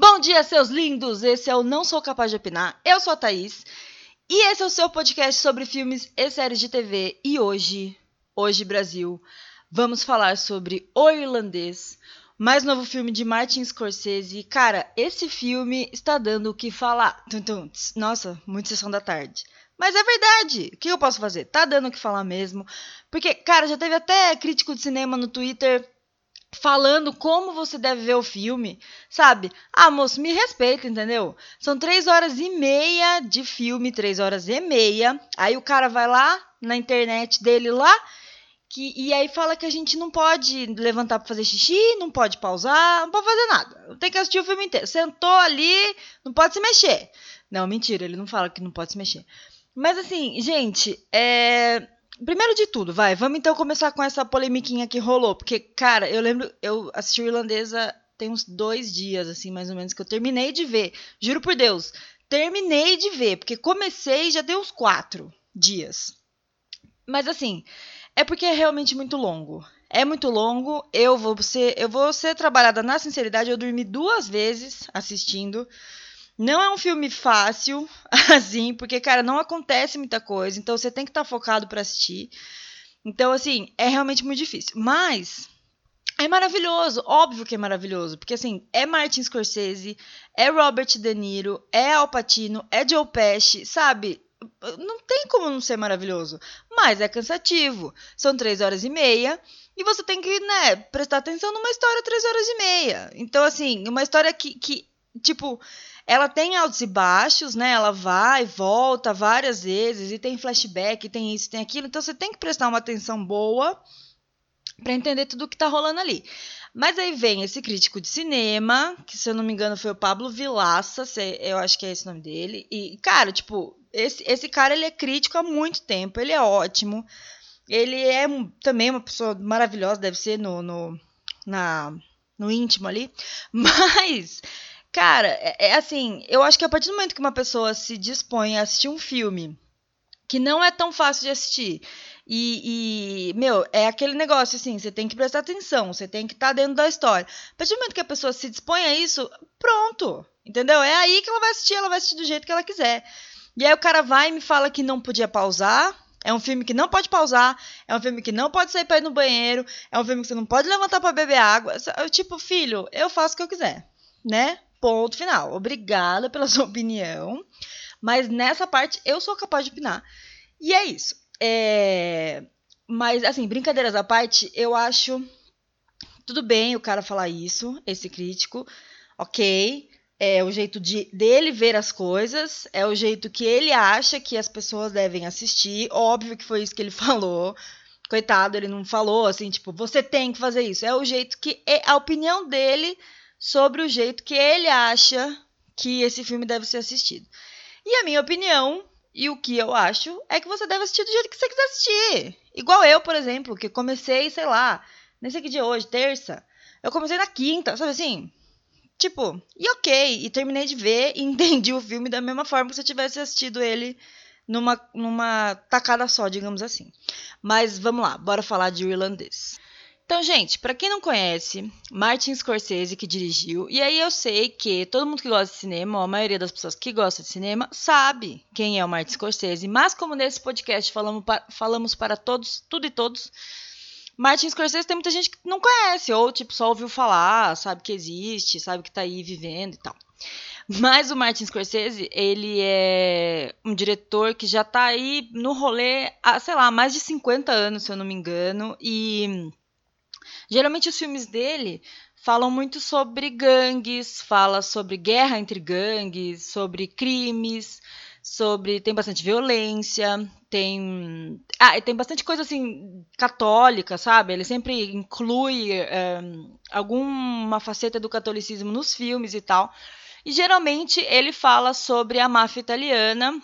Bom dia, seus lindos! Esse é o Não Sou Capaz de Opinar. Eu sou a Thaís e esse é o seu podcast sobre filmes e séries de TV. E hoje, hoje Brasil, vamos falar sobre O Irlandês, mais novo filme de Martin Scorsese. Cara, esse filme está dando o que falar. Nossa, muito sessão da tarde. Mas é verdade. O que eu posso fazer? Tá dando o que falar mesmo. Porque, cara, já teve até crítico de cinema no Twitter falando como você deve ver o filme, sabe? Ah, moço, me respeita, entendeu? São três horas e meia de filme, três horas e meia. Aí o cara vai lá na internet dele lá que, e aí fala que a gente não pode levantar para fazer xixi, não pode pausar, não pode fazer nada. Tem que assistir o filme inteiro. Sentou ali, não pode se mexer. Não, mentira, ele não fala que não pode se mexer. Mas assim, gente, é Primeiro de tudo, vai, vamos então começar com essa polemiquinha que rolou. Porque, cara, eu lembro, eu assisti o Irlandesa tem uns dois dias, assim, mais ou menos, que eu terminei de ver. Juro por Deus, terminei de ver, porque comecei já deu uns quatro dias. Mas assim, é porque é realmente muito longo. É muito longo. Eu vou ser, eu vou ser trabalhada na sinceridade. Eu dormi duas vezes assistindo. Não é um filme fácil, assim, porque, cara, não acontece muita coisa, então você tem que estar tá focado para assistir. Então, assim, é realmente muito difícil. Mas é maravilhoso, óbvio que é maravilhoso, porque assim, é Martin Scorsese, é Robert De Niro, é Al Pacino, é Joe Pesci, sabe? Não tem como não ser maravilhoso, mas é cansativo. São três horas e meia e você tem que, né, prestar atenção numa história três horas e meia. Então, assim, uma história que, que tipo, ela tem altos e baixos, né? Ela vai, volta várias vezes e tem flashback, tem isso, tem aquilo. Então você tem que prestar uma atenção boa para entender tudo o que tá rolando ali. Mas aí vem esse crítico de cinema, que se eu não me engano foi o Pablo Vilaça, eu acho que é esse o nome dele. E, cara, tipo, esse, esse cara ele é crítico há muito tempo, ele é ótimo. Ele é também uma pessoa maravilhosa, deve ser no, no, na, no íntimo ali. Mas Cara, é, é, assim, eu acho que a partir do momento que uma pessoa se dispõe a assistir um filme que não é tão fácil de assistir, e, e, meu, é aquele negócio assim, você tem que prestar atenção, você tem que estar tá dentro da história. A partir do momento que a pessoa se dispõe a isso, pronto, entendeu? É aí que ela vai assistir, ela vai assistir do jeito que ela quiser. E aí o cara vai e me fala que não podia pausar, é um filme que não pode pausar, é um filme que não pode sair para ir no banheiro, é um filme que você não pode levantar para beber água. Tipo, filho, eu faço o que eu quiser, né? Ponto final. Obrigada pela sua opinião. Mas nessa parte eu sou capaz de opinar. E é isso. É... Mas, assim, brincadeiras à parte, eu acho. Tudo bem o cara falar isso, esse crítico. Ok. É o jeito de, dele ver as coisas. É o jeito que ele acha que as pessoas devem assistir. Óbvio que foi isso que ele falou. Coitado, ele não falou assim, tipo, você tem que fazer isso. É o jeito que. É a opinião dele sobre o jeito que ele acha que esse filme deve ser assistido. E a minha opinião e o que eu acho é que você deve assistir do jeito que você quiser assistir. Igual eu, por exemplo, que comecei, sei lá, nem sei que dia hoje, terça. Eu comecei na quinta, sabe assim? Tipo, e ok, e terminei de ver e entendi o filme da mesma forma que se eu tivesse assistido ele numa, numa tacada só, digamos assim. Mas vamos lá, bora falar de irlandês. Então, gente, para quem não conhece, Martin Scorsese que dirigiu, e aí eu sei que todo mundo que gosta de cinema, ou a maioria das pessoas que gosta de cinema, sabe quem é o Martin Scorsese, mas como nesse podcast falamos para, falamos para todos, tudo e todos, Martin Scorsese tem muita gente que não conhece, ou tipo, só ouviu falar, sabe que existe, sabe que tá aí vivendo e tal. Mas o Martin Scorsese, ele é um diretor que já tá aí no rolê há, sei lá, mais de 50 anos, se eu não me engano, e Geralmente os filmes dele falam muito sobre gangues, fala sobre guerra entre gangues, sobre crimes, sobre tem bastante violência, tem ah, tem bastante coisa assim católica, sabe? Ele sempre inclui é, alguma faceta do catolicismo nos filmes e tal. E geralmente ele fala sobre a máfia italiana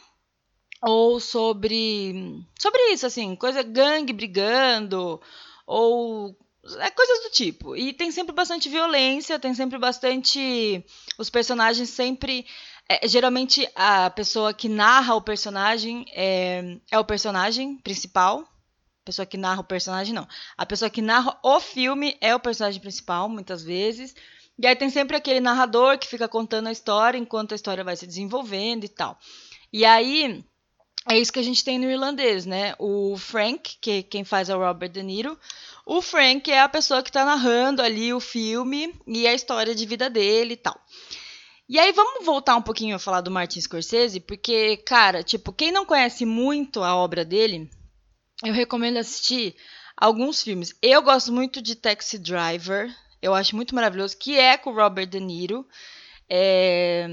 ou sobre sobre isso assim, coisa gangue brigando ou é coisas do tipo. E tem sempre bastante violência, tem sempre bastante. Os personagens sempre. É, geralmente a pessoa que narra o personagem é, é o personagem principal. A pessoa que narra o personagem, não. A pessoa que narra o filme é o personagem principal, muitas vezes. E aí tem sempre aquele narrador que fica contando a história enquanto a história vai se desenvolvendo e tal. E aí é isso que a gente tem no irlandês, né? O Frank, que quem faz é o Robert De Niro. O Frank é a pessoa que tá narrando ali o filme e a história de vida dele e tal. E aí vamos voltar um pouquinho a falar do Martin Scorsese, porque, cara, tipo, quem não conhece muito a obra dele, eu recomendo assistir alguns filmes. Eu gosto muito de Taxi Driver, eu acho muito maravilhoso, que é com o Robert De Niro. É,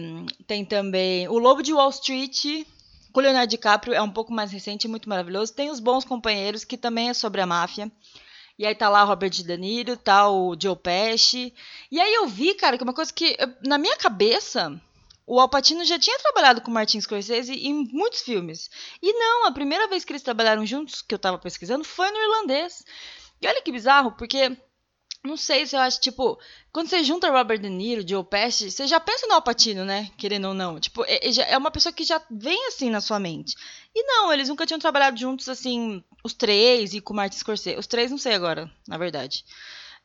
tem também O Lobo de Wall Street, com o Leonardo DiCaprio, é um pouco mais recente, muito maravilhoso. Tem Os Bons Companheiros, que também é sobre a máfia. E aí tá lá o Robert De Niro, tá o Joe Pesci. E aí eu vi, cara, que uma coisa que, na minha cabeça, o Alpatino já tinha trabalhado com o Martin Scorsese em muitos filmes. E não, a primeira vez que eles trabalharam juntos, que eu tava pesquisando, foi no irlandês. E olha que bizarro, porque não sei se eu acho, tipo, quando você junta Robert De Niro, Joe Pesci, você já pensa no Alpatino, né? Querendo ou não. Tipo, é, é, é uma pessoa que já vem assim na sua mente. E não, eles nunca tinham trabalhado juntos, assim, os três e com o Martin Scorsese. Os três não sei agora, na verdade.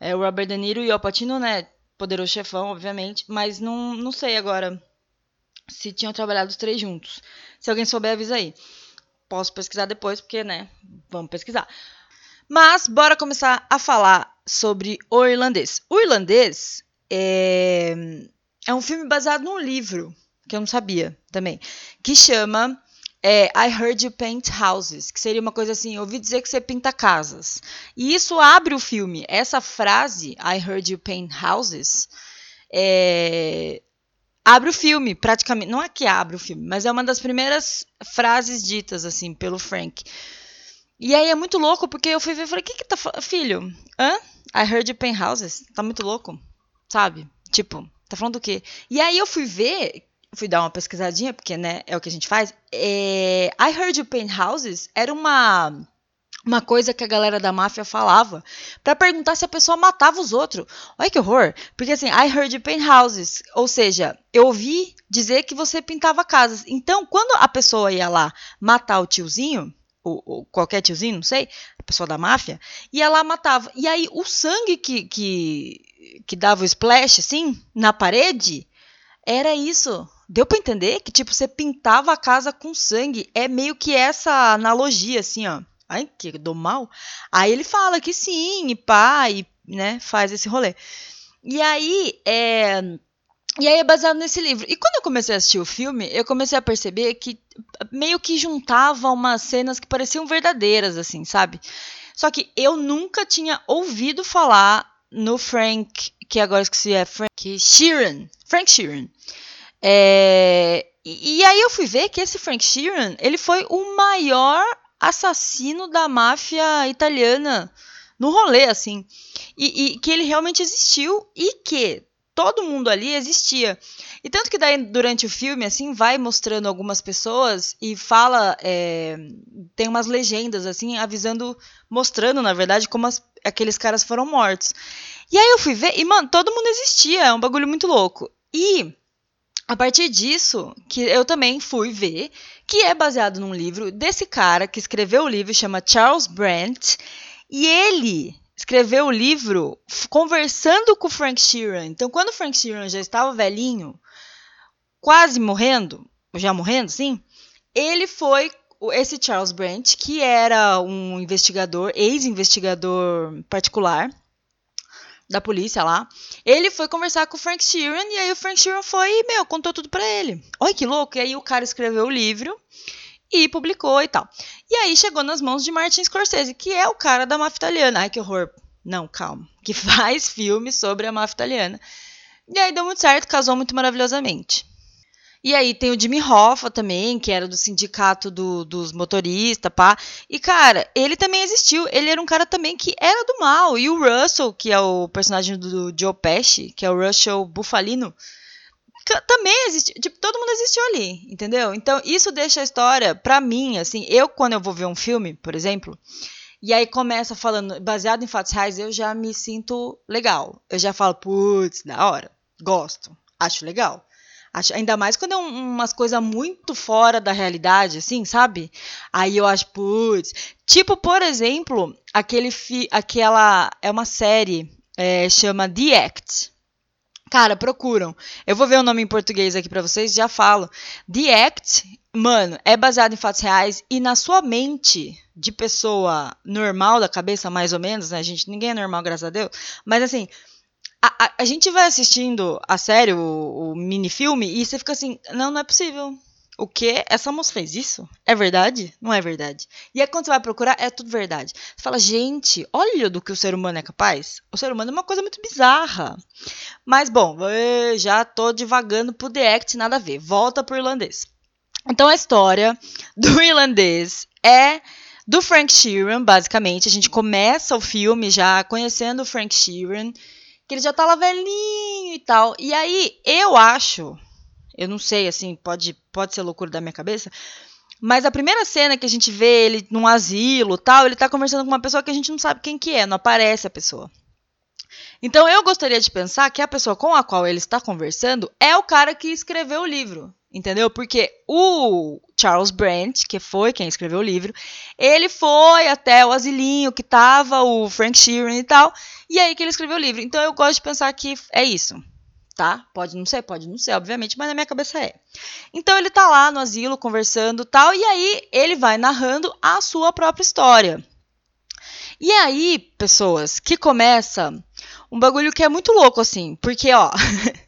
É o Robert De Niro e o Alpatino, né? Poderoso chefão, obviamente. Mas não, não sei agora se tinham trabalhado os três juntos. Se alguém souber, avisa aí. Posso pesquisar depois, porque, né? Vamos pesquisar. Mas, bora começar a falar sobre o irlandês. O irlandês é, é um filme baseado num livro, que eu não sabia também, que chama é, I Heard You Paint Houses, que seria uma coisa assim, ouvi dizer que você pinta casas. E isso abre o filme. Essa frase, I Heard You Paint Houses, é, abre o filme, praticamente. Não é que abre o filme, mas é uma das primeiras frases ditas, assim, pelo Frank. E aí é muito louco, porque eu fui ver e falei, o que que tá Filho, hã? I heard you paint houses. Tá muito louco, sabe? Tipo, tá falando do quê? E aí eu fui ver, fui dar uma pesquisadinha, porque, né, é o que a gente faz. É, I heard you paint houses era uma uma coisa que a galera da máfia falava para perguntar se a pessoa matava os outros. Olha que horror! Porque assim, I heard you paint houses, ou seja, eu ouvi dizer que você pintava casas. Então, quando a pessoa ia lá matar o tiozinho, ou, ou, qualquer tiozinho, não sei, a pessoa da máfia, ia lá matava. E aí o sangue que, que, que dava o splash, assim, na parede, era isso. Deu para entender que, tipo, você pintava a casa com sangue. É meio que essa analogia, assim, ó. Ai, que do mal. Aí ele fala que sim, e pá, e, né, faz esse rolê. E aí, é e aí é baseado nesse livro. E quando eu comecei a assistir o filme, eu comecei a perceber que meio que juntava umas cenas que pareciam verdadeiras, assim, sabe? Só que eu nunca tinha ouvido falar no Frank, que agora esqueci, é Frank Sheeran. Frank Sheeran. É, e, e aí eu fui ver que esse Frank Sheeran, ele foi o maior assassino da máfia italiana no rolê, assim. E, e, que ele realmente existiu e que todo mundo ali existia. E tanto que daí, durante o filme, assim, vai mostrando algumas pessoas e fala. É, tem umas legendas, assim, avisando, mostrando, na verdade, como as, aqueles caras foram mortos. E aí eu fui ver, e, mano, todo mundo existia, é um bagulho muito louco. E. A partir disso, que eu também fui ver, que é baseado num livro desse cara que escreveu o livro, chama Charles Brandt, e ele escreveu o livro conversando com o Frank Sheeran. Então, quando o Frank Sheeran já estava velhinho, quase morrendo, já morrendo, sim, ele foi esse Charles Brandt, que era um investigador, ex-investigador particular da polícia lá. Ele foi conversar com o Frank Sheeran e aí o Frank Sheeran foi e, meu, contou tudo para ele. Olha que louco! E aí o cara escreveu o livro e publicou e tal. E aí chegou nas mãos de Martin Scorsese, que é o cara da máfia italiana. Ai, que horror. Não, calma. Que faz filme sobre a máfia italiana. E aí deu muito certo, casou muito maravilhosamente. E aí tem o Jimmy Hoffa também, que era do sindicato do, dos motoristas, pá. E, cara, ele também existiu. Ele era um cara também que era do mal. E o Russell, que é o personagem do Joe Pesci, que é o Russell Bufalino, também existe, tipo, todo mundo existiu ali, entendeu? Então, isso deixa a história, pra mim, assim, eu quando eu vou ver um filme, por exemplo, e aí começa falando, baseado em fatos reais, eu já me sinto legal. Eu já falo, putz, da hora, gosto, acho legal. Acho, ainda mais quando é um, umas coisas muito fora da realidade, assim, sabe? Aí eu acho, putz. Tipo, por exemplo, aquele fi, aquela. É uma série, é, chama The Act Cara, procuram. Eu vou ver o nome em português aqui para vocês, já falo. The Act, mano, é baseado em fatos reais e na sua mente de pessoa normal da cabeça, mais ou menos, né? Gente, ninguém é normal, graças a Deus. Mas assim, a, a, a gente vai assistindo a série, o, o mini-filme, e você fica assim, não, não é possível. O que? Essa moça fez isso? É verdade? Não é verdade. E aí quando você vai procurar, é tudo verdade. Você fala, gente, olha do que o ser humano é capaz. O ser humano é uma coisa muito bizarra. Mas bom, já tô divagando pro The Act, nada a ver. Volta pro irlandês. Então a história do irlandês é do Frank Sheeran, basicamente. A gente começa o filme já conhecendo o Frank Sheeran, que ele já lá velhinho e tal. E aí eu acho eu não sei, assim, pode, pode ser loucura da minha cabeça. Mas a primeira cena que a gente vê ele num asilo tal, ele tá conversando com uma pessoa que a gente não sabe quem que é, não aparece a pessoa. Então eu gostaria de pensar que a pessoa com a qual ele está conversando é o cara que escreveu o livro, entendeu? Porque o Charles Brent, que foi quem escreveu o livro, ele foi até o asilinho que tava o Frank Sheeran e tal, e aí que ele escreveu o livro. Então eu gosto de pensar que é isso tá? Pode não ser, pode não ser, obviamente, mas na minha cabeça é. Então ele tá lá no asilo conversando tal, e aí ele vai narrando a sua própria história. E aí, pessoas, que começa um bagulho que é muito louco, assim, porque, ó,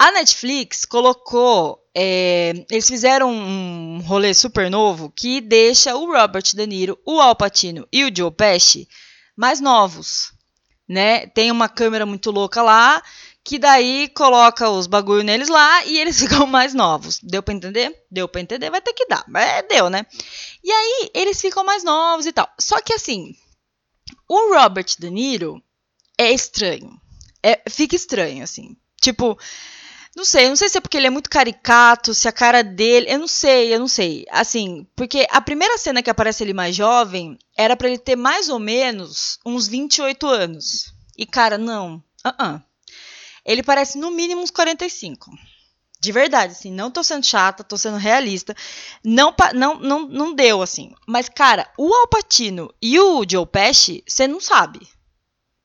a Netflix colocou. É, eles fizeram um rolê super novo que deixa o Robert De Niro, o Al Pacino e o Joe Pesci mais novos, né? Tem uma câmera muito louca lá que daí coloca os bagulho neles lá e eles ficam mais novos. Deu para entender? Deu para entender, vai ter que dar. É, deu, né? E aí eles ficam mais novos e tal. Só que assim, o Robert De Niro é estranho. É, fica estranho, assim. Tipo, não sei, não sei se é porque ele é muito caricato, se a cara dele. Eu não sei, eu não sei. Assim, porque a primeira cena que aparece ele mais jovem era para ele ter mais ou menos uns 28 anos. E, cara, não. Uh -uh. Ele parece no mínimo uns 45. De verdade, assim, não tô sendo chata, tô sendo realista. Não, não, não, não deu, assim. Mas, cara, o Alpatino e o Joe Pesci, você não sabe.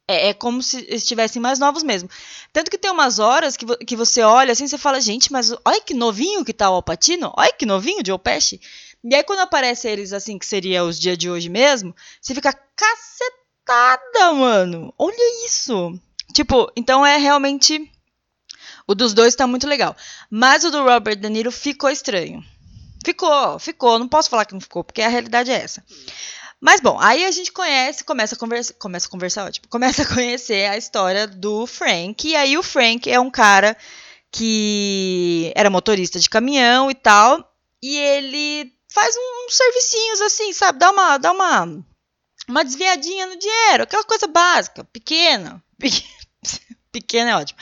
É, é, como se estivessem mais novos mesmo. Tanto que tem umas horas que, vo que você olha assim, você fala, gente, mas olha que novinho que tá o Alpatino, olha que novinho Joe Pesci. E aí quando aparece eles assim, que seria os dias de hoje mesmo, você fica cacetada, mano. Olha isso. Tipo, então é realmente. O dos dois tá muito legal. Mas o do Robert De Niro ficou estranho. Ficou, ficou. Não posso falar que não ficou, porque a realidade é essa. Mas bom, aí a gente conhece, começa a conversar, começa a conversar, ótimo, começa a conhecer a história do Frank. E aí o Frank é um cara que era motorista de caminhão e tal, e ele faz uns servicinhos assim, sabe? Dá uma, dá uma, uma desviadinha no dinheiro, aquela coisa básica, pequena, pequena é ótimo.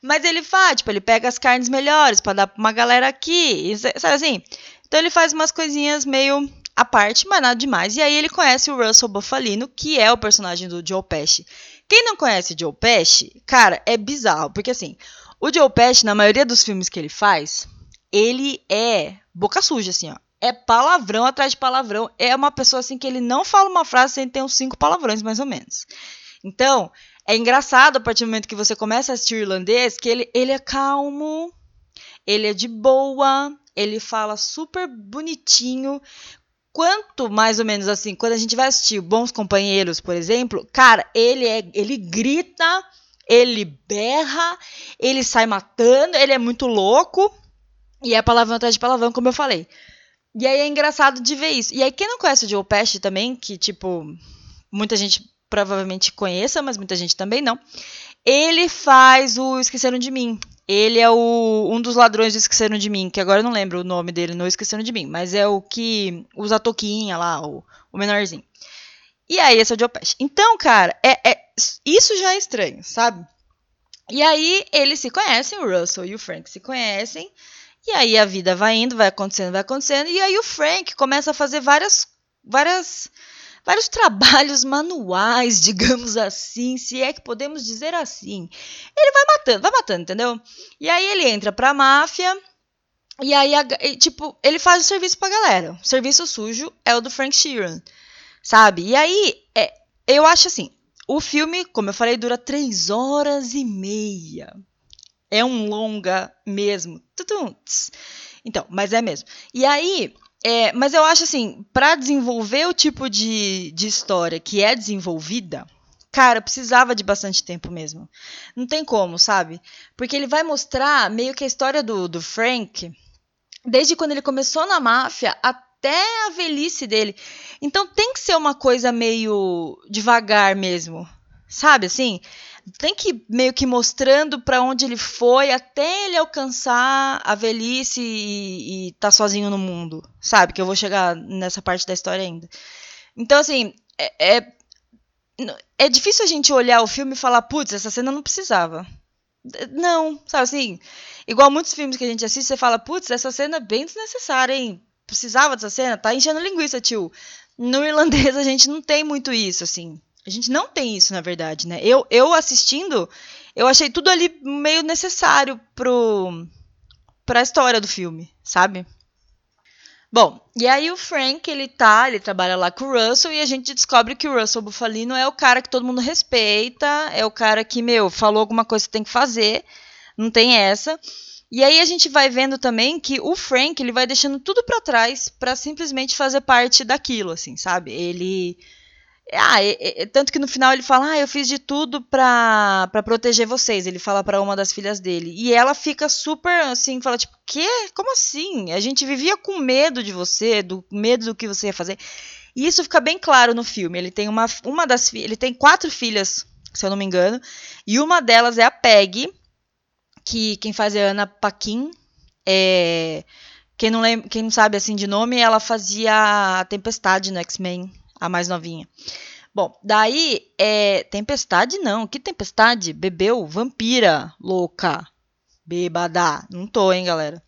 Mas ele faz, tipo, ele pega as carnes melhores para dar pra uma galera aqui, sabe assim? Então ele faz umas coisinhas meio à parte, mas nada demais. E aí ele conhece o Russell Buffalino, que é o personagem do Joe Pesci. Quem não conhece Joe Pesci, cara, é bizarro, porque assim, o Joe Pesci, na maioria dos filmes que ele faz, ele é boca suja, assim, ó. É palavrão atrás de palavrão. É uma pessoa assim que ele não fala uma frase sem ter uns cinco palavrões, mais ou menos. Então, é engraçado a partir do momento que você começa a assistir o irlandês que ele, ele é calmo, ele é de boa, ele fala super bonitinho. Quanto mais ou menos assim, quando a gente vai assistir Bons Companheiros, por exemplo, cara, ele é, ele grita, ele berra, ele sai matando, ele é muito louco. E é palavrão atrás de palavrão, como eu falei. E aí é engraçado de ver isso. E aí, quem não conhece o Joe Pesci também, que, tipo, muita gente provavelmente conheça, mas muita gente também não. Ele faz o Esqueceram de Mim. Ele é o, um dos ladrões do Esqueceram de Mim, que agora eu não lembro o nome dele, não Esqueceram de Mim, mas é o que usa a toquinha lá, o, o menorzinho. E aí, esse é o Pesci. Então, cara, é, é, isso já é estranho, sabe? E aí, eles se conhecem, o Russell e o Frank se conhecem, e aí a vida vai indo, vai acontecendo, vai acontecendo, e aí o Frank começa a fazer várias, várias vários trabalhos manuais, digamos assim, se é que podemos dizer assim. Ele vai matando, vai matando, entendeu? E aí ele entra pra máfia. E aí, tipo, ele faz o serviço pra galera. O serviço sujo é o do Frank Sheeran, sabe? E aí, é, eu acho assim, o filme, como eu falei, dura três horas e meia. É um longa mesmo. Então, mas é mesmo. E aí, é, mas eu acho assim, para desenvolver o tipo de, de história que é desenvolvida, cara, precisava de bastante tempo mesmo. Não tem como, sabe? Porque ele vai mostrar meio que a história do, do Frank, desde quando ele começou na máfia até a velhice dele. Então tem que ser uma coisa meio devagar mesmo. Sabe assim? Tem que ir meio que mostrando para onde ele foi até ele alcançar a velhice e, estar tá sozinho no mundo, sabe? Que eu vou chegar nessa parte da história ainda. Então, assim, é, é, é difícil a gente olhar o filme e falar, putz, essa cena não precisava. Não, sabe assim? Igual muitos filmes que a gente assiste, você fala, putz, essa cena é bem desnecessária, hein? Precisava dessa cena? Tá enchendo linguiça, tio. No irlandês a gente não tem muito isso, assim. A gente não tem isso, na verdade, né? Eu, eu assistindo, eu achei tudo ali meio necessário pro, pra história do filme, sabe? Bom, e aí o Frank, ele tá, ele trabalha lá com o Russell e a gente descobre que o Russell Bufalino é o cara que todo mundo respeita, é o cara que, meu, falou alguma coisa que tem que fazer, não tem essa. E aí a gente vai vendo também que o Frank, ele vai deixando tudo para trás para simplesmente fazer parte daquilo, assim, sabe? Ele ah, é, é, tanto que no final ele fala: Ah, eu fiz de tudo pra, pra proteger vocês. Ele fala para uma das filhas dele. E ela fica super assim, fala: Tipo, quê? Como assim? A gente vivia com medo de você, do medo do que você ia fazer. E isso fica bem claro no filme. Ele tem uma, uma das Ele tem quatro filhas, se eu não me engano. E uma delas é a Peg, que quem faz é a Ana Paquin. É, quem, não lembra, quem não sabe assim de nome, ela fazia a Tempestade no X-Men a mais novinha. Bom, daí, é, tempestade não, que tempestade? Bebeu? Vampira, louca, bêbada, não tô, hein, galera.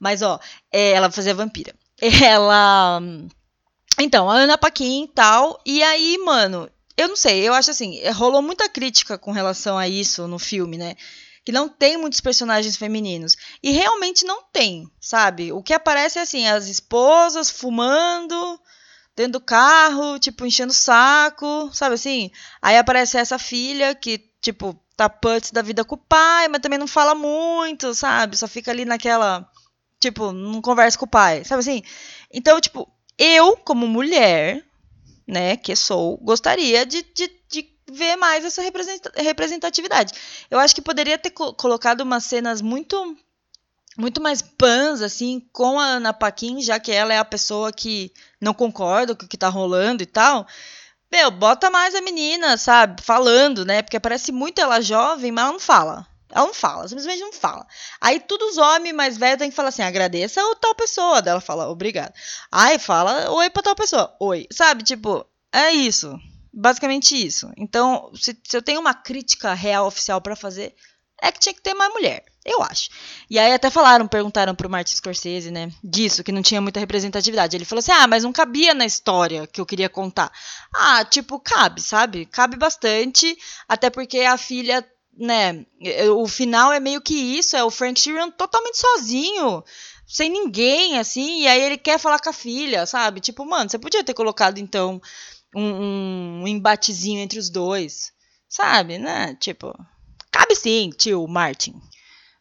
Mas, ó, é, ela fazia vampira. Ela... Então, a Ana Paquin e tal, e aí, mano, eu não sei, eu acho assim, rolou muita crítica com relação a isso no filme, né? Que não tem muitos personagens femininos. E realmente não tem, sabe? O que aparece é assim, as esposas fumando, dentro do carro, tipo, enchendo o saco, sabe assim? Aí aparece essa filha que, tipo, tá putz da vida com o pai, mas também não fala muito, sabe? Só fica ali naquela. Tipo, não conversa com o pai, sabe assim? Então, tipo, eu, como mulher, né, que sou, gostaria de, de, de ver mais essa representatividade. Eu acho que poderia ter colocado umas cenas muito muito mais pans, assim, com a Ana Paquin, já que ela é a pessoa que não concorda com o que tá rolando e tal. Meu, bota mais a menina, sabe, falando, né? Porque parece muito ela jovem, mas ela não fala. Ela não fala, simplesmente não fala. Aí todos os homens mais velhos têm que falar assim: agradeça a tal pessoa. Dela fala, obrigado. Aí fala oi pra tal pessoa. Oi. Sabe, tipo, é isso. Basicamente isso. Então, se, se eu tenho uma crítica real oficial para fazer, é que tinha que ter mais mulher. Eu acho. E aí até falaram, perguntaram pro Martin Scorsese, né, disso, que não tinha muita representatividade. Ele falou assim: "Ah, mas não cabia na história que eu queria contar". Ah, tipo, cabe, sabe? Cabe bastante, até porque a filha, né, o final é meio que isso, é o Frank Sheeran totalmente sozinho, sem ninguém assim, e aí ele quer falar com a filha, sabe? Tipo, mano, você podia ter colocado então um, um embatezinho entre os dois, sabe, né? Tipo, cabe sim, tio Martin.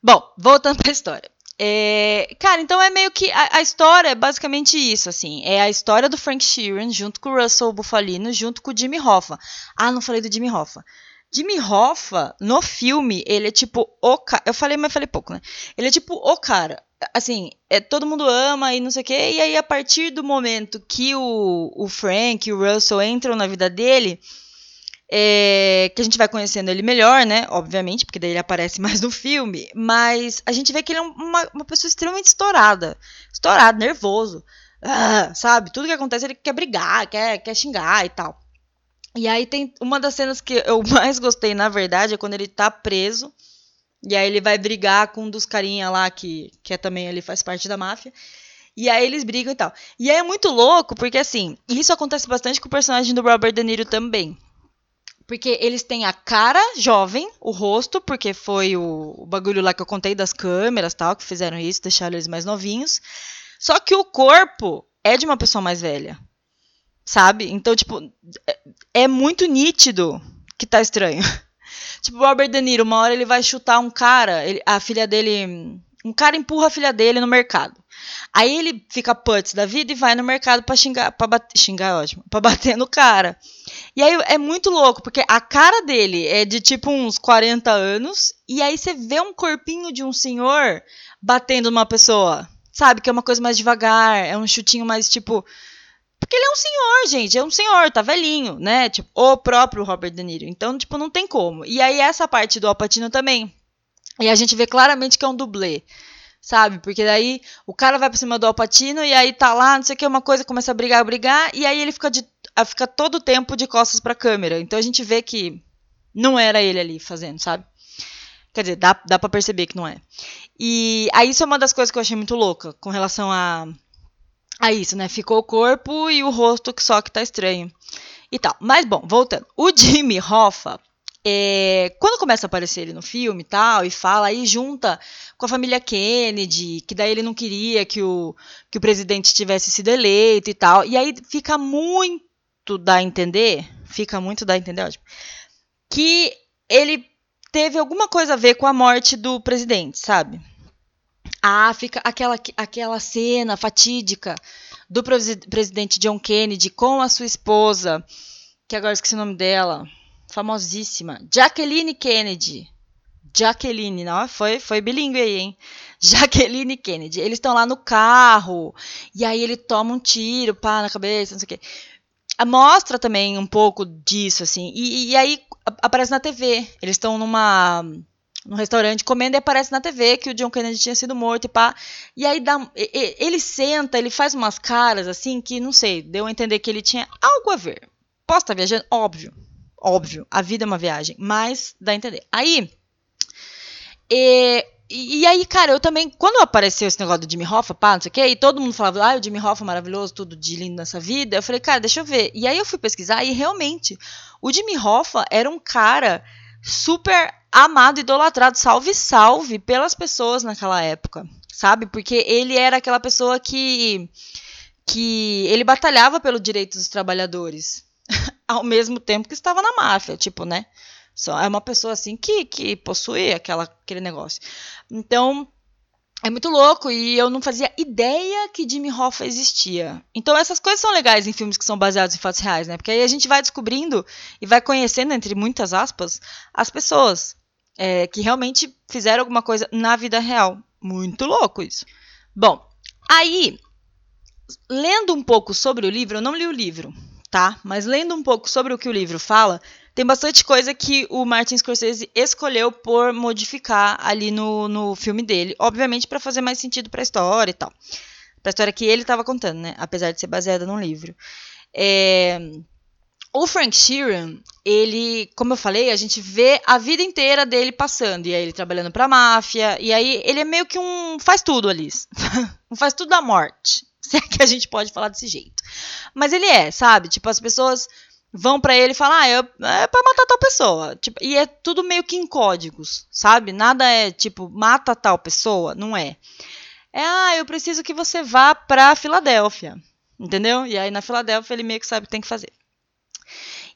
Bom, voltando para a história. É, cara, então é meio que. A, a, história é basicamente isso, assim. É a história do Frank Sheeran junto com o Russell Bufalino, junto com o Jimmy Hoffa. Ah, não falei do Jimmy Hoffa. Jimmy Hoffa, no filme, ele é tipo o cara. Eu falei, mas falei pouco, né? Ele é tipo o cara. Assim, é, todo mundo ama e não sei o quê. E aí, a partir do momento que o, o Frank e o Russell entram na vida dele é, que a gente vai conhecendo ele melhor, né? Obviamente, porque daí ele aparece mais no filme. Mas a gente vê que ele é uma, uma pessoa extremamente estourada. Estourado, nervoso. Ah, sabe? Tudo que acontece ele quer brigar, quer, quer xingar e tal. E aí tem uma das cenas que eu mais gostei, na verdade, é quando ele tá preso. E aí ele vai brigar com um dos carinha lá que, que é também ele faz parte da máfia. E aí eles brigam e tal. E aí é muito louco, porque assim, isso acontece bastante com o personagem do Robert De Niro também. Porque eles têm a cara jovem, o rosto, porque foi o, o bagulho lá que eu contei das câmeras tal, que fizeram isso, deixaram eles mais novinhos. Só que o corpo é de uma pessoa mais velha. Sabe? Então, tipo, é, é muito nítido que tá estranho. tipo, o Robert De Niro, uma hora ele vai chutar um cara, ele, a filha dele. Um cara empurra a filha dele no mercado. Aí ele fica putz da vida e vai no mercado pra xingar, pra bater, xingar ótimo, pra bater no cara. E aí é muito louco, porque a cara dele é de tipo uns 40 anos, e aí você vê um corpinho de um senhor batendo numa pessoa, sabe? Que é uma coisa mais devagar, é um chutinho mais tipo. Porque ele é um senhor, gente, é um senhor, tá velhinho, né? Tipo, o próprio Robert De Niro. Então, tipo, não tem como. E aí essa parte do Alpatino também. E a gente vê claramente que é um dublê sabe? Porque daí o cara vai pra cima do Alpatino e aí tá lá, não sei o que, uma coisa, começa a brigar, a brigar, e aí ele fica, de, fica todo o tempo de costas pra câmera. Então a gente vê que não era ele ali fazendo, sabe? Quer dizer, dá, dá pra perceber que não é. E aí isso é uma das coisas que eu achei muito louca com relação a, a isso, né? Ficou o corpo e o rosto que só que tá estranho. E tal. Mas bom, voltando. O Jimmy Hoffa, é, quando começa a aparecer ele no filme e tal, e fala, aí junta com a família Kennedy, que daí ele não queria que o, que o presidente tivesse sido eleito e tal. E aí fica muito dá a entender, fica muito dá a entender, ótimo, que ele teve alguma coisa a ver com a morte do presidente, sabe? Ah, fica aquela, aquela cena fatídica do presidente John Kennedy com a sua esposa, que agora esqueci o nome dela famosíssima, Jacqueline Kennedy. Jacqueline, não, foi, foi bilíngue aí, hein? Jacqueline Kennedy. Eles estão lá no carro, e aí ele toma um tiro, pá, na cabeça, não sei o quê. Mostra também um pouco disso, assim. E, e aí aparece na TV. Eles estão numa num restaurante comendo e aparece na TV que o John Kennedy tinha sido morto e pá. E aí dá, ele senta, ele faz umas caras assim que, não sei, deu a entender que ele tinha algo a ver. Posso estar viajando? Óbvio. Óbvio, a vida é uma viagem, mas dá a entender. Aí, e, e aí, cara, eu também, quando apareceu esse negócio do Jimmy Hoffa, pá, não sei o quê, e todo mundo falava, ah, o Jimmy Hoffa é maravilhoso, tudo de lindo nessa vida, eu falei, cara, deixa eu ver. E aí eu fui pesquisar e realmente, o Jimmy Hoffa era um cara super amado, idolatrado, salve, salve pelas pessoas naquela época, sabe? Porque ele era aquela pessoa que que ele batalhava pelo direito dos trabalhadores, ao mesmo tempo que estava na máfia, tipo, né? Só é uma pessoa assim que, que possui aquela, aquele negócio. Então, é muito louco e eu não fazia ideia que Jimmy Hoffa existia. Então essas coisas são legais em filmes que são baseados em fatos reais, né? Porque aí a gente vai descobrindo e vai conhecendo, entre muitas aspas, as pessoas é, que realmente fizeram alguma coisa na vida real. Muito louco isso. Bom, aí, lendo um pouco sobre o livro, eu não li o livro, tá? Mas lendo um pouco sobre o que o livro fala, tem bastante coisa que o Martin Scorsese escolheu por modificar ali no, no filme dele, obviamente para fazer mais sentido para a história e tal. Para a história que ele estava contando, né? Apesar de ser baseada num livro. É... O Frank Sheeran, ele, como eu falei, a gente vê a vida inteira dele passando, e aí ele trabalhando pra máfia, e aí ele é meio que um faz tudo ali. um faz tudo da morte. Se é que a gente pode falar desse jeito. Mas ele é, sabe? Tipo, as pessoas vão para ele e falam, ah, eu, é pra matar tal pessoa. Tipo, e é tudo meio que em códigos, sabe? Nada é tipo, mata tal pessoa, não é. É, ah, eu preciso que você vá pra Filadélfia. Entendeu? E aí na Filadélfia ele meio que sabe o que tem que fazer.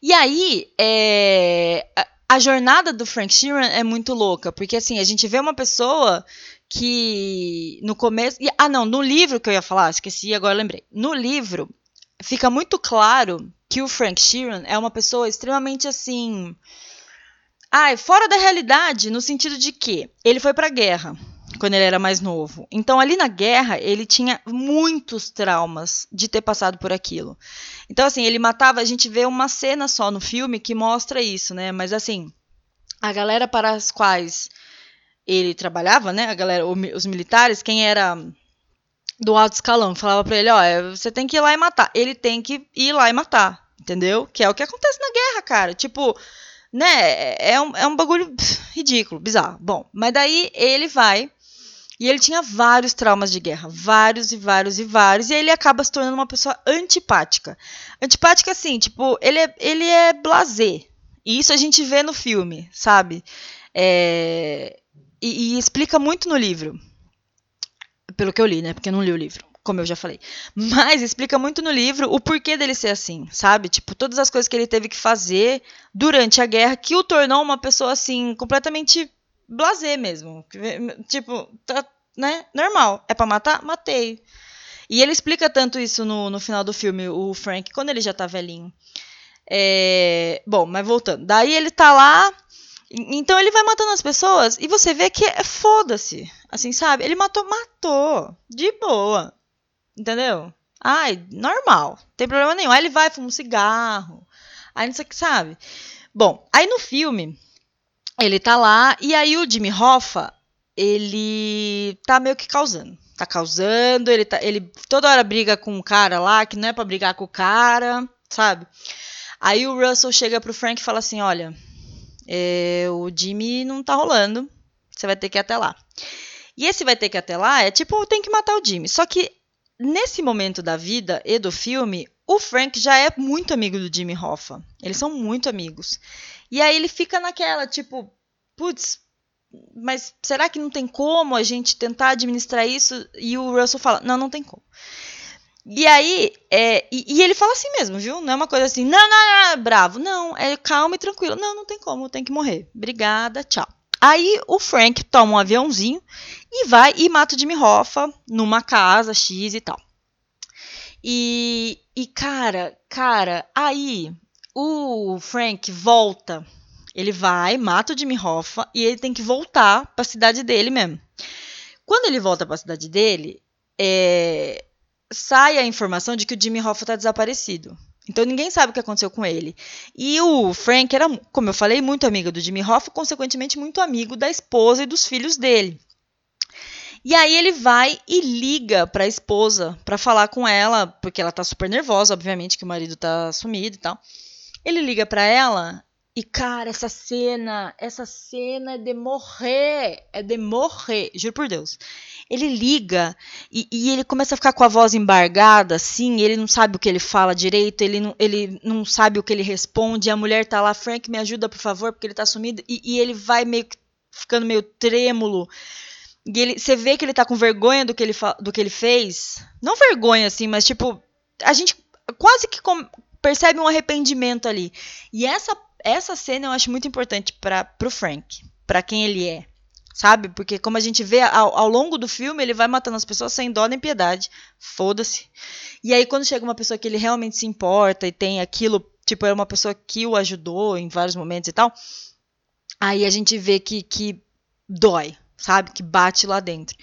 E aí, é, a jornada do Frank Sheeran é muito louca, porque assim, a gente vê uma pessoa que no começo. Ah, não, no livro que eu ia falar, esqueci, agora lembrei. No livro, fica muito claro que o Frank Sheeran é uma pessoa extremamente assim. Ah, fora da realidade, no sentido de que ele foi pra guerra quando ele era mais novo. Então, ali na guerra, ele tinha muitos traumas de ter passado por aquilo. Então, assim, ele matava. A gente vê uma cena só no filme que mostra isso, né? Mas, assim, a galera para as quais ele trabalhava, né? A galera, os militares, quem era do alto escalão, falava para ele, ó, você tem que ir lá e matar. Ele tem que ir lá e matar, entendeu? Que é o que acontece na guerra, cara. Tipo, né? É um, é um bagulho ridículo, bizarro. Bom, mas daí ele vai e ele tinha vários traumas de guerra, vários e vários e vários, e ele acaba se tornando uma pessoa antipática. Antipática assim, tipo, ele é, ele é blasé. E isso a gente vê no filme, sabe? É, e, e, explica muito no livro. Pelo que eu li, né? Porque eu não li o livro. como eu já falei. Mas explica muito no livro o porquê dele ser assim, sabe? Tipo, todas as coisas que ele teve que fazer durante a guerra que o tornou uma pessoa assim, completamente blasé mesmo. Tipo, tá, né? Normal. É para matar? Matei. E ele explica tanto isso no, no final do filme, o Frank, quando ele já tá velhinho. É... Bom, mas voltando. Daí ele tá lá. Então ele vai matando as pessoas e você vê que é foda-se. Assim, sabe? Ele matou, matou. De boa. Entendeu? Ai, normal. Não tem problema nenhum. Aí ele vai, fuma um cigarro. Aí não sei o que, sabe? Bom, aí no filme, ele tá lá e aí o Jimmy Hoffa, ele tá meio que causando. Tá causando, ele, tá, ele toda hora briga com um cara lá, que não é para brigar com o cara, sabe? Aí o Russell chega pro Frank e fala assim: Olha, é, o Jimmy não tá rolando, você vai ter que ir até lá. E esse vai ter que ir até lá é tipo, tem que matar o Jimmy. Só que nesse momento da vida e do filme, o Frank já é muito amigo do Jimmy Hoffa. Eles são muito amigos. E aí ele fica naquela, tipo, putz, mas será que não tem como a gente tentar administrar isso? E o Russell fala, não, não tem como. E aí, é, e, e, ele fala assim mesmo, viu? Não é uma coisa assim, não, não, não, bravo. Não, é calmo e tranquilo. Não, não tem como, tem que morrer. Obrigada, tchau. Aí o Frank toma um aviãozinho e vai e mata o Jimmy Hoffa numa casa X e tal. E, e cara, cara, aí o Frank volta ele vai, mata o Jimmy Hoffa e ele tem que voltar para a cidade dele mesmo. Quando ele volta para a cidade dele, é, sai a informação de que o Jimmy Hoffa está desaparecido. Então ninguém sabe o que aconteceu com ele. E o Frank era, como eu falei, muito amigo do Jimmy Hoffa, consequentemente muito amigo da esposa e dos filhos dele. E aí ele vai e liga para a esposa para falar com ela, porque ela tá super nervosa, obviamente que o marido tá sumido e tal. Ele liga para ela e, cara, essa cena, essa cena é de morrer. É de morrer, juro por Deus. Ele liga e, e, ele começa a ficar com a voz embargada, assim, ele não sabe o que ele fala direito, ele não, ele não sabe o que ele responde, a mulher tá lá, Frank, me ajuda, por favor, porque ele tá sumido, e, e ele vai meio que ficando meio trêmulo. E ele, você vê que ele tá com vergonha do que ele, do que ele fez. Não vergonha, assim, mas tipo, a gente quase que percebe um arrependimento ali. E essa essa cena eu acho muito importante para o Frank, para quem ele é, sabe? Porque como a gente vê ao, ao, longo do filme, ele vai matando as pessoas sem dó nem piedade, foda-se. E aí quando chega uma pessoa que ele realmente se importa e tem aquilo, tipo, é uma pessoa que o ajudou em vários momentos e tal, aí a gente vê que, que dói, sabe? Que bate lá dentro.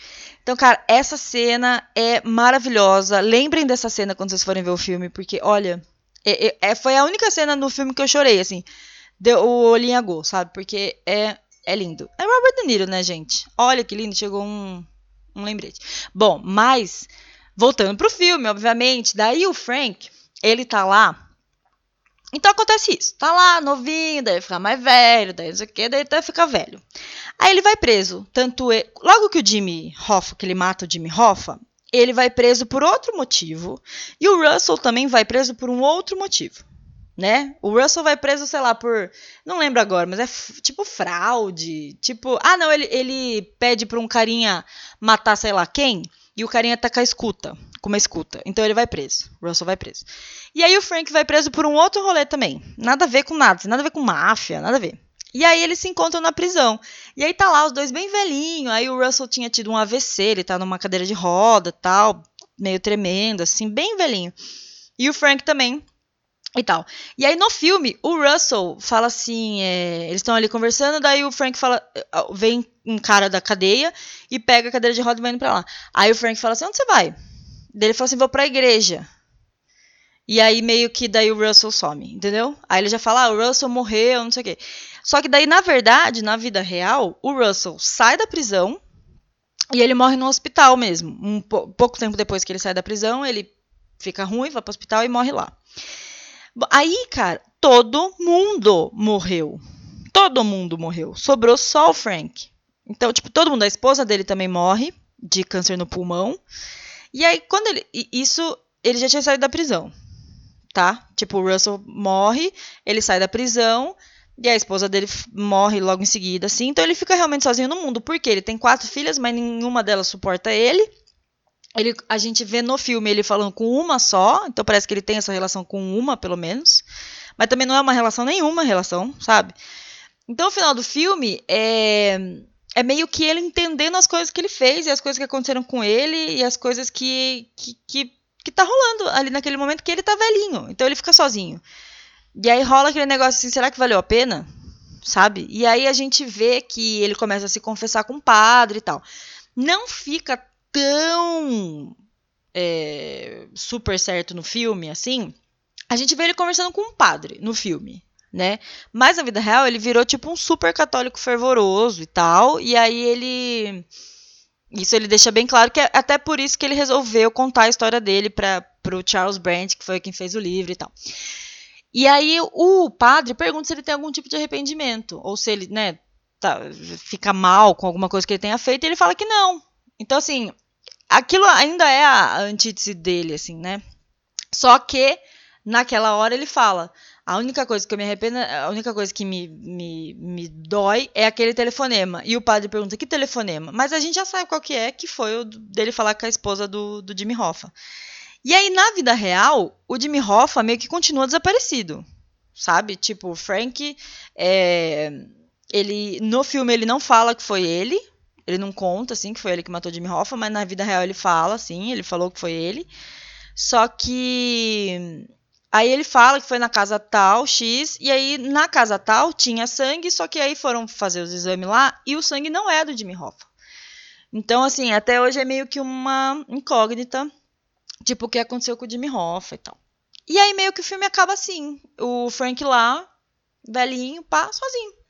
Então, cara, essa cena é maravilhosa. Lembrem dessa cena quando vocês forem ver o filme, porque, olha, é, é, foi a única cena no filme que eu chorei, assim deu o olhinho a sabe? Porque é, é lindo. É Robert De Niro, né, gente? Olha que lindo, chegou um, um lembrete. Bom, mas, voltando pro filme, obviamente, daí o Frank, ele tá lá. Então acontece isso. Tá lá, novinho, daí fica mais velho, daí não sei o que, daí até fica velho. Aí ele vai preso. Tanto ele, logo que o Jimmy Hoffa, que ele mata o Jimmy Hoffa, ele vai preso por outro motivo. E o Russell também vai preso por um outro motivo né? O Russell vai preso, sei lá, por. Não lembro agora, mas é tipo fraude. Tipo. Ah, não, ele, ele pede pra um carinha matar, sei lá, quem? E o carinha tá com a escuta. Com uma escuta. Então ele vai preso. O Russell vai preso. E aí o Frank vai preso por um outro rolê também. Nada a ver com nada. Nada a ver com máfia, nada a ver. E aí eles se encontram na prisão. E aí tá lá os dois bem velhinhos. Aí o Russell tinha tido um AVC, ele tá numa cadeira de roda tal, meio tremendo, assim, bem velhinho. E o Frank também e tal. E aí no filme, o Russell fala assim, é, eles estão ali conversando, daí o Frank fala, vem um cara da cadeia e pega a cadeira de roda e vai indo pra lá. Aí o Frank fala assim, onde você vai? Daí ele fala assim, vou pra igreja. E aí meio que daí o Russell some, entendeu? Aí ele já fala, ah, o Russell morreu, não sei o quê. Só que daí, na verdade, na vida real, o Russell sai da prisão e ele morre no hospital mesmo. Um pouco tempo depois que ele sai da prisão, ele fica ruim, vai pro hospital e morre lá. Aí, cara, todo mundo morreu. Todo mundo morreu. Sobrou só o Frank. Então, tipo, todo mundo, a esposa dele também morre de câncer no pulmão. E aí, quando ele. Isso, ele já tinha saído da prisão. Tá? Tipo, o Russell morre, ele sai da prisão. E a esposa dele morre logo em seguida, assim. Então ele fica realmente sozinho no mundo. Porque ele tem quatro filhas, mas nenhuma delas suporta ele. Ele, a gente vê no filme ele falando com uma só, então parece que ele tem essa relação com uma, pelo menos. Mas também não é uma relação nenhuma relação, sabe? Então, o final do filme é, é meio que ele entendendo as coisas que ele fez e as coisas que aconteceram com ele e as coisas que, que, que, que tá rolando ali naquele momento que ele tá velhinho. Então, ele fica sozinho. E aí rola aquele negócio assim, será que valeu a pena? Sabe? E aí a gente vê que ele começa a se confessar com o padre e tal. Não fica tão é, super certo no filme, assim. A gente vê ele conversando com um padre no filme, né? Mas na vida real ele virou tipo um super católico fervoroso e tal. E aí ele. Isso ele deixa bem claro que é até por isso que ele resolveu contar a história dele para o Charles Brandt, que foi quem fez o livro e tal. E aí o padre pergunta se ele tem algum tipo de arrependimento, ou se ele, né, tá, fica mal com alguma coisa que ele tenha feito, e ele fala que não. Então, assim, aquilo ainda é a antítese dele, assim, né? Só que naquela hora ele fala: a única coisa que eu me arrependo, a única coisa que me, me, me dói é aquele telefonema. E o padre pergunta: que telefonema? Mas a gente já sabe qual que é, que foi o dele falar com a esposa do, do Jimmy Hoffa. E aí, na vida real, o Jimmy Hoffa meio que continua desaparecido. Sabe? Tipo, o Frank. É, ele, no filme ele não fala que foi ele, ele não conta, assim, que foi ele que matou Jimmy Hoffa, mas na vida real ele fala, assim, ele falou que foi ele. Só que. Aí ele fala que foi na casa tal, X, e aí na casa tal tinha sangue, só que aí foram fazer os exames lá e o sangue não é do Jimmy Hoffa. Então, assim, até hoje é meio que uma incógnita, tipo, o que aconteceu com o Jimmy Hoffa e tal. E aí meio que o filme acaba assim, o Frank lá, velhinho, pá, sozinho.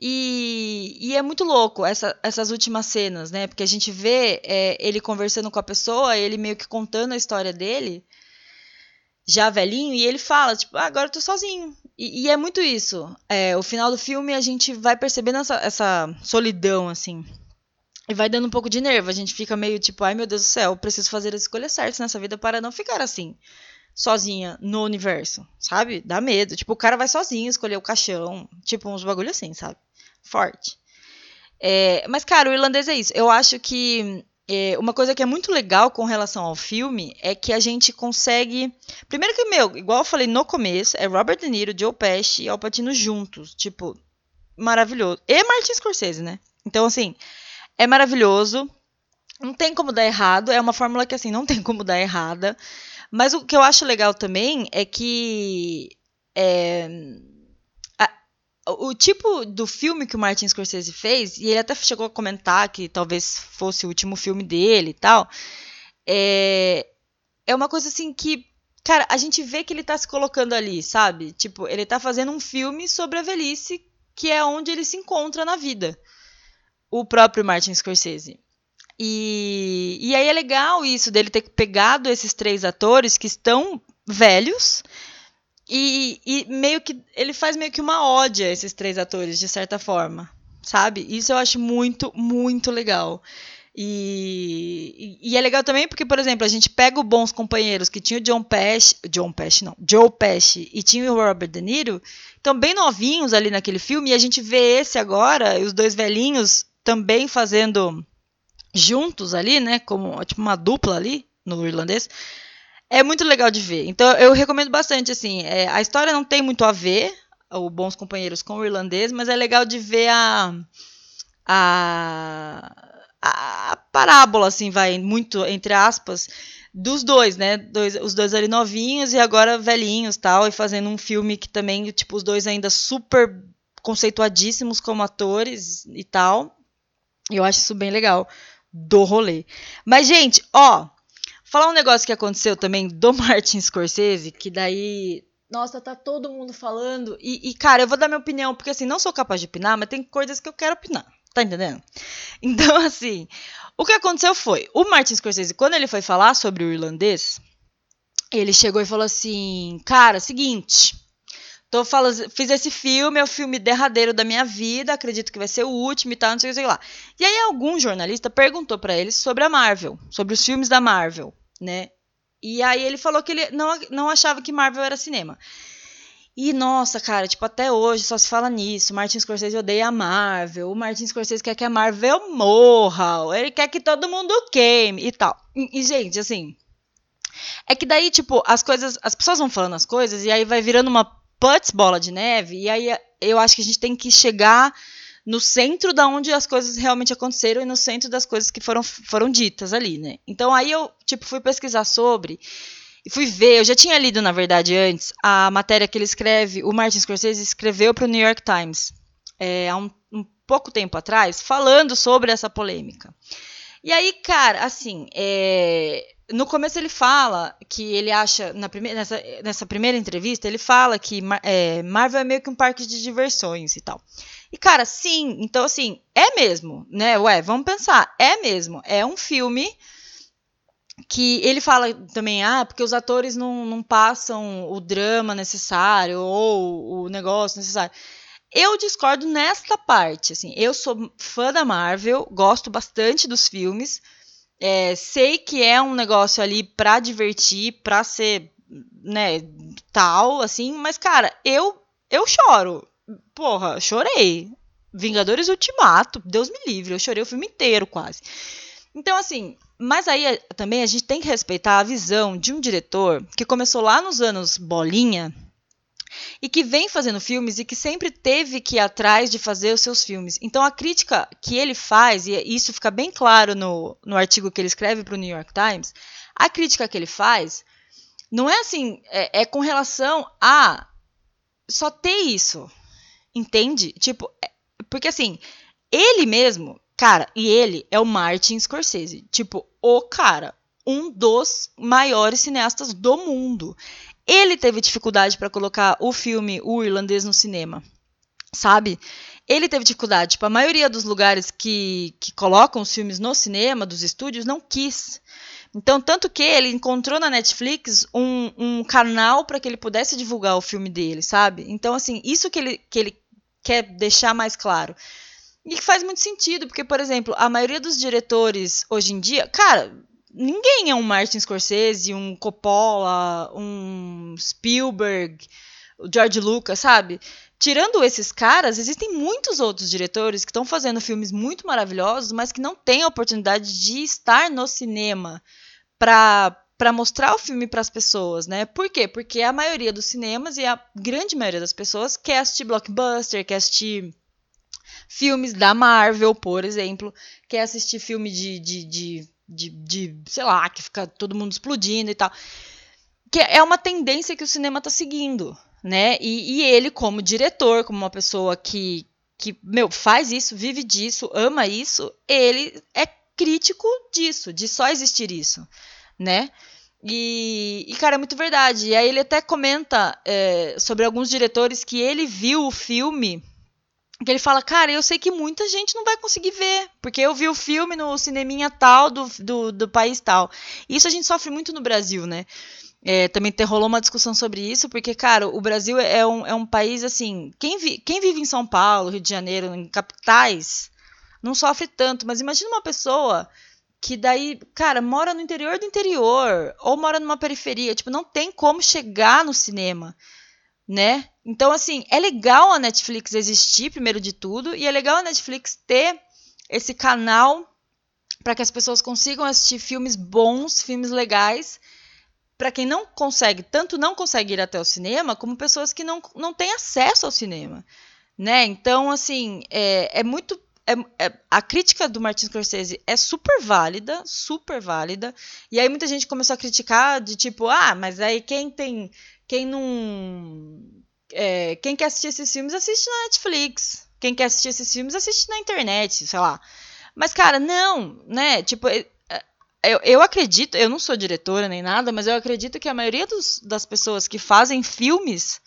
E, e é muito louco essa, essas últimas cenas, né? Porque a gente vê é, ele conversando com a pessoa, ele meio que contando a história dele, já velhinho, e ele fala, tipo, ah, agora eu tô sozinho. E, e é muito isso. É, o final do filme a gente vai percebendo essa, essa solidão, assim. E vai dando um pouco de nervo. A gente fica meio tipo, ai meu Deus do céu, preciso fazer as escolhas certas nessa vida para não ficar assim sozinha no universo, sabe? Dá medo. Tipo, o cara vai sozinho escolher o caixão. Tipo, uns bagulho assim, sabe? Forte. É, mas, cara, o irlandês é isso. Eu acho que é, uma coisa que é muito legal com relação ao filme é que a gente consegue. Primeiro que, meu, igual eu falei no começo, é Robert De Niro, Joe Pesci e Al Pacino juntos. Tipo, maravilhoso. E Martin Scorsese, né? Então, assim, é maravilhoso. Não tem como dar errado. É uma fórmula que, assim, não tem como dar errada. Mas o que eu acho legal também é que é, o tipo do filme que o Martin Scorsese fez, e ele até chegou a comentar que talvez fosse o último filme dele e tal, é, é uma coisa assim que, cara, a gente vê que ele tá se colocando ali, sabe? Tipo, ele tá fazendo um filme sobre a velhice, que é onde ele se encontra na vida. O próprio Martin Scorsese. E, e aí é legal isso dele ter pegado esses três atores que estão velhos e, e, meio que ele faz meio que uma ódia a esses três atores, de certa forma. Sabe? Isso eu acho muito, muito legal. E, e, é legal também porque, por exemplo, a gente pega o Bons Companheiros, que tinha o John Pesci, John Pesci não, Joe Pesci, e tinha o Robert De Niro, estão bem novinhos ali naquele filme, e a gente vê esse agora, os dois velhinhos também fazendo juntos ali, né? Como tipo uma dupla ali no irlandês. É muito legal de ver. Então eu recomendo bastante, assim. É, a história não tem muito a ver, o Bons Companheiros, com o irlandês, mas é legal de ver a. a a parábola, assim, vai, muito, entre aspas, dos dois, né? Dois, os dois ali novinhos e agora velhinhos tal, e fazendo um filme que também, tipo, os dois ainda super conceituadíssimos como atores e tal. Eu acho isso bem legal do rolê. Mas, gente, ó, falar um negócio que aconteceu também do Martin Scorsese, que daí. Nossa, tá todo mundo falando. E, e, cara, eu vou dar minha opinião, porque assim, não sou capaz de opinar, mas tem coisas que eu quero opinar. Tá entendendo? Então, assim, o que aconteceu foi: o Martin Scorsese, quando ele foi falar sobre o irlandês, ele chegou e falou assim: Cara, seguinte. Tô falando, fiz esse filme, é o filme derradeiro da minha vida, acredito que vai ser o último e tal, não sei o que lá. E aí algum jornalista perguntou para ele sobre a Marvel, sobre os filmes da Marvel, né? E aí ele falou que ele não, não achava que Marvel era cinema. E nossa, cara, tipo, até hoje só se fala nisso. Martin Scorsese odeia a Marvel. O Martin Scorsese quer que a Marvel morra. Ele quer que todo mundo queime e tal. E, e, gente, assim. É que daí, tipo, as coisas. As pessoas vão falando as coisas e aí vai virando uma putz bola de neve. E aí eu acho que a gente tem que chegar no centro da onde as coisas realmente aconteceram e no centro das coisas que foram, foram ditas ali, né? Então aí eu, tipo, fui pesquisar sobre e fui ver, eu já tinha lido, na verdade, antes, a matéria que ele escreve, o Martin Scorsese escreveu para o New York Times é, há um, um, pouco tempo atrás, falando sobre essa polêmica. E aí, cara, assim, é, no começo ele fala que ele acha, primeira, nessa, nessa primeira entrevista, ele fala que é, Marvel é meio que um parque de diversões e tal. E, cara, sim, então, assim, é mesmo, né? Ué, vamos pensar, é mesmo. É um filme que ele fala também, ah, porque os atores não, não passam o drama necessário ou o negócio necessário. Eu discordo nesta parte, assim, eu sou fã da Marvel, gosto bastante dos filmes, é, sei que é um negócio ali pra divertir, pra ser, né, tal, assim, mas, cara, eu, eu choro, porra, chorei, Vingadores Ultimato, Deus me livre, eu chorei o filme inteiro quase. Então, assim, mas aí também a gente tem que respeitar a visão de um diretor que começou lá nos anos bolinha e que vem fazendo filmes e que sempre teve que ir atrás de fazer os seus filmes. Então a crítica que ele faz, e isso fica bem claro no, no artigo que ele escreve para o New York Times, a crítica que ele faz não é assim, é, é com relação a só ter isso, entende? Tipo, é, porque assim, ele mesmo Cara, e ele é o Martin Scorsese. Tipo, o cara. Um dos maiores cineastas do mundo. Ele teve dificuldade para colocar o filme O Irlandês no cinema. Sabe? Ele teve dificuldade. Tipo, a maioria dos lugares que, que colocam os filmes no cinema, dos estúdios, não quis. Então, tanto que ele encontrou na Netflix um, um canal para que ele pudesse divulgar o filme dele, sabe? Então, assim, isso que ele, que ele quer deixar mais claro. E que faz muito sentido, porque, por exemplo, a maioria dos diretores hoje em dia, cara, ninguém é um Martin Scorsese, um Coppola, um Spielberg, o George Lucas, sabe? Tirando esses caras, existem muitos outros diretores que estão fazendo filmes muito maravilhosos, mas que não têm a oportunidade de estar no cinema para para mostrar o filme para as pessoas, né? Por quê? Porque a maioria dos cinemas e a grande maioria das pessoas quer assistir blockbuster, quer assistir filmes da Marvel, por exemplo, quer assistir filme de, de, de, de, de sei lá, que fica todo mundo explodindo e tal. Que é uma tendência que o cinema está seguindo, né? E, e ele, como diretor, como uma pessoa que, que, meu, faz isso, vive disso, ama isso, ele é crítico disso, de só existir isso, né? E, e, cara, é muito verdade. E aí ele até comenta é, sobre alguns diretores que ele viu o filme que ele fala, cara, eu sei que muita gente não vai conseguir ver, porque eu vi o filme no cineminha tal do, do, do país tal. Isso a gente sofre muito no Brasil, né? É, também ter, rolou uma discussão sobre isso, porque, cara, o Brasil é um, é um país assim. Quem, vi, quem vive em São Paulo, Rio de Janeiro, em capitais, não sofre tanto. Mas imagina uma pessoa que daí, cara, mora no interior do interior, ou mora numa periferia, tipo, não tem como chegar no cinema né? Então, assim, é legal a Netflix existir, primeiro de tudo, e é legal a Netflix ter esse canal para que as pessoas consigam assistir filmes bons, filmes legais, para quem não consegue, tanto não consegue ir até o cinema, como pessoas que não, não têm acesso ao cinema, né? Então, assim, é, é muito é, é, a crítica do Martin Scorsese é super válida, super válida. E aí muita gente começou a criticar de tipo, ah, mas aí quem tem quem não. É, quem quer assistir esses filmes, assiste na Netflix. Quem quer assistir esses filmes, assiste na internet, sei lá. Mas, cara, não, né? Tipo, é, eu, eu acredito, eu não sou diretora nem nada, mas eu acredito que a maioria dos, das pessoas que fazem filmes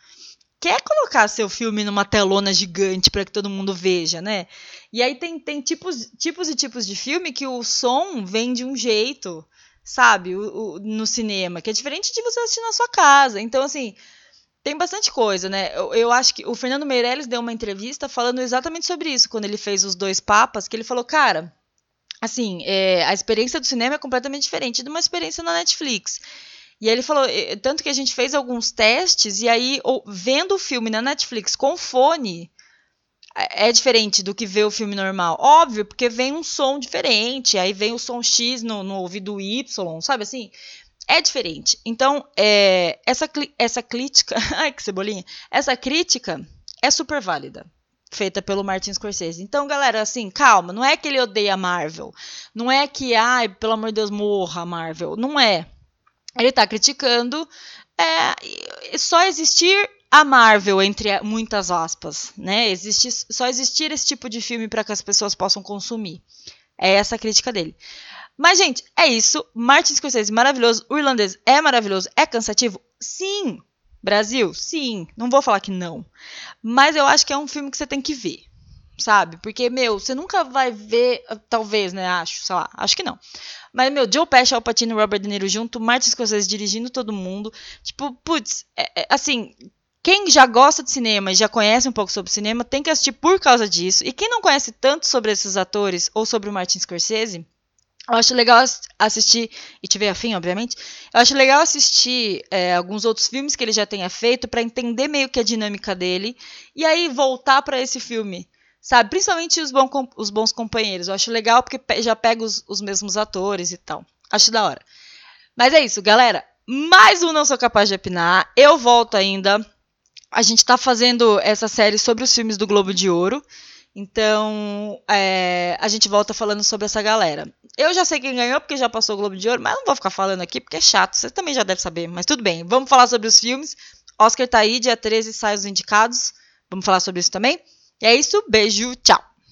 quer colocar seu filme numa telona gigante para que todo mundo veja, né? E aí tem, tem tipos, tipos e tipos de filme que o som vem de um jeito, sabe, o, o, no cinema, que é diferente de você assistir na sua casa. Então, assim, tem bastante coisa, né? Eu, eu, acho que o Fernando Meirelles deu uma entrevista falando exatamente sobre isso, quando ele fez os dois papas, que ele falou, cara, assim, é, a experiência do cinema é completamente diferente de uma experiência na Netflix. E aí ele falou, tanto que a gente fez alguns testes, e aí, vendo o filme na Netflix com fone, é, é diferente do que ver o filme normal. Óbvio, porque vem um som diferente, aí vem o som X no, no ouvido Y, sabe assim? É diferente. Então, é, essa, essa crítica. Ai, que cebolinha! Essa crítica é super válida feita pelo Martin Scorsese. Então, galera, assim, calma, não é que ele odeia a Marvel, não é que, ai, pelo amor de Deus, morra a Marvel, não é. Ele tá criticando é, só existir a Marvel, entre muitas aspas, né? Existe, só existir esse tipo de filme para que as pessoas possam consumir. É essa a crítica dele. Mas, gente, é isso. Martin Scorsese, maravilhoso. O irlandês é maravilhoso. É cansativo? Sim. Brasil? Sim. Não vou falar que não. Mas eu acho que é um filme que você tem que ver. Sabe? Porque, meu, você nunca vai ver. Talvez, né? Acho, sei lá. Acho que não. Mas, meu, Joe Pesci, Al Pacino e Robert De Niro junto, Martin Scorsese dirigindo todo mundo. Tipo, putz, é, é, assim, quem já gosta de cinema e já conhece um pouco sobre cinema tem que assistir por causa disso. E quem não conhece tanto sobre esses atores ou sobre o Martin Scorsese, eu acho legal assistir, e tiver afim, obviamente, eu acho legal assistir é, alguns outros filmes que ele já tenha feito para entender meio que a dinâmica dele e aí voltar para esse filme, sabe? Principalmente os, bom, os, bons companheiros. Eu acho legal porque já pega os, os mesmos atores e tal. Acho da hora. Mas é isso, galera. Mais um Não Sou Capaz de Opinar. Eu volto ainda. A gente tá fazendo essa série sobre os filmes do Globo de Ouro. Então, é, a gente volta falando sobre essa galera. Eu já sei quem ganhou, porque já passou o Globo de Ouro, mas não vou ficar falando aqui, porque é chato. Você também já deve saber, mas tudo bem. Vamos falar sobre os filmes. Oscar tá aí, dia 13 sai os indicados. Vamos falar sobre isso também. E é isso, beijo, tchau.